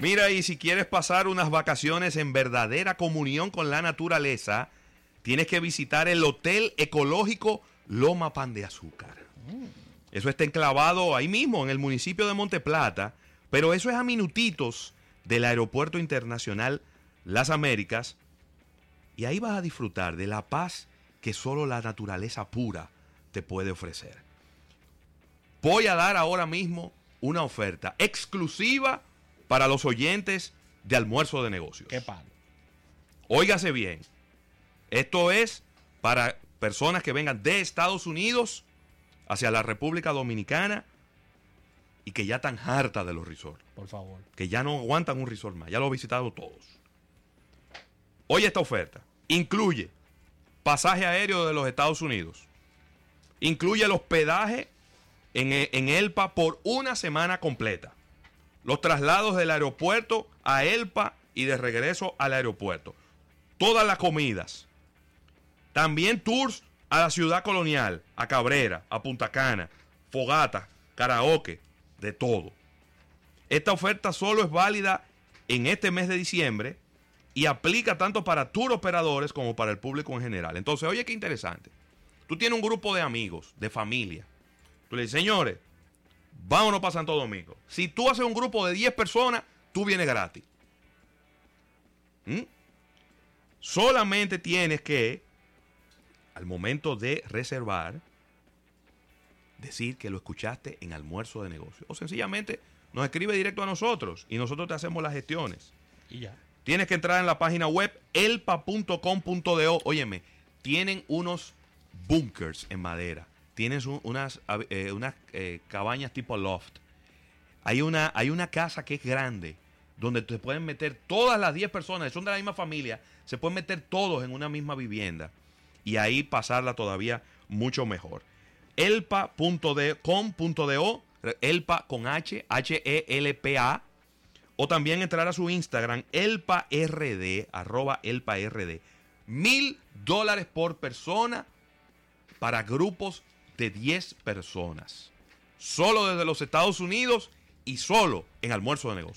Mira, y si quieres pasar unas vacaciones en verdadera comunión con la naturaleza, tienes que visitar el Hotel Ecológico Loma Pan de Azúcar. Eso está enclavado ahí mismo, en el municipio de Monteplata, pero eso es a minutitos del Aeropuerto Internacional Las Américas. Y ahí vas a disfrutar de la paz que solo la naturaleza pura te puede ofrecer. Voy a dar ahora mismo una oferta exclusiva para los oyentes de almuerzo de negocios. Qué palo. Óigase bien. Esto es para personas que vengan de Estados Unidos hacia la República Dominicana y que ya están hartas de los resorts. Por favor. Que ya no aguantan un resort más. Ya lo he visitado todos. Oye esta oferta. Incluye pasaje aéreo de los Estados Unidos. Incluye el hospedaje en, en Elpa por una semana completa. Los traslados del aeropuerto a Elpa y de regreso al aeropuerto. Todas las comidas. También tours a la ciudad colonial, a Cabrera, a Punta Cana, fogata, karaoke, de todo. Esta oferta solo es válida en este mes de diciembre y aplica tanto para tour operadores como para el público en general. Entonces, oye, qué interesante. Tú tienes un grupo de amigos, de familia. Tú le dices, señores, vámonos para Santo Domingo. Si tú haces un grupo de 10 personas, tú vienes gratis. ¿Mm? Solamente tienes que, al momento de reservar, decir que lo escuchaste en almuerzo de negocio. O sencillamente nos escribe directo a nosotros y nosotros te hacemos las gestiones. Y ya. Tienes que entrar en la página web elpa.com.do. Óyeme, tienen unos bunkers en madera. Tienes un- unas, eh, unas eh, cabañas tipo loft. Hay una, hay una casa que es grande, donde te pueden meter todas las 10 personas, son de la misma familia, se pueden meter todos en una misma vivienda. Y ahí pasarla todavía mucho mejor. elpa.com.do, elpa con H, H-E-L-P-A, o también entrar a su Instagram, elpard, arroba elpard. Mil dólares por persona para grupos de 10 personas. Solo desde los Estados Unidos y solo en almuerzo de negocio.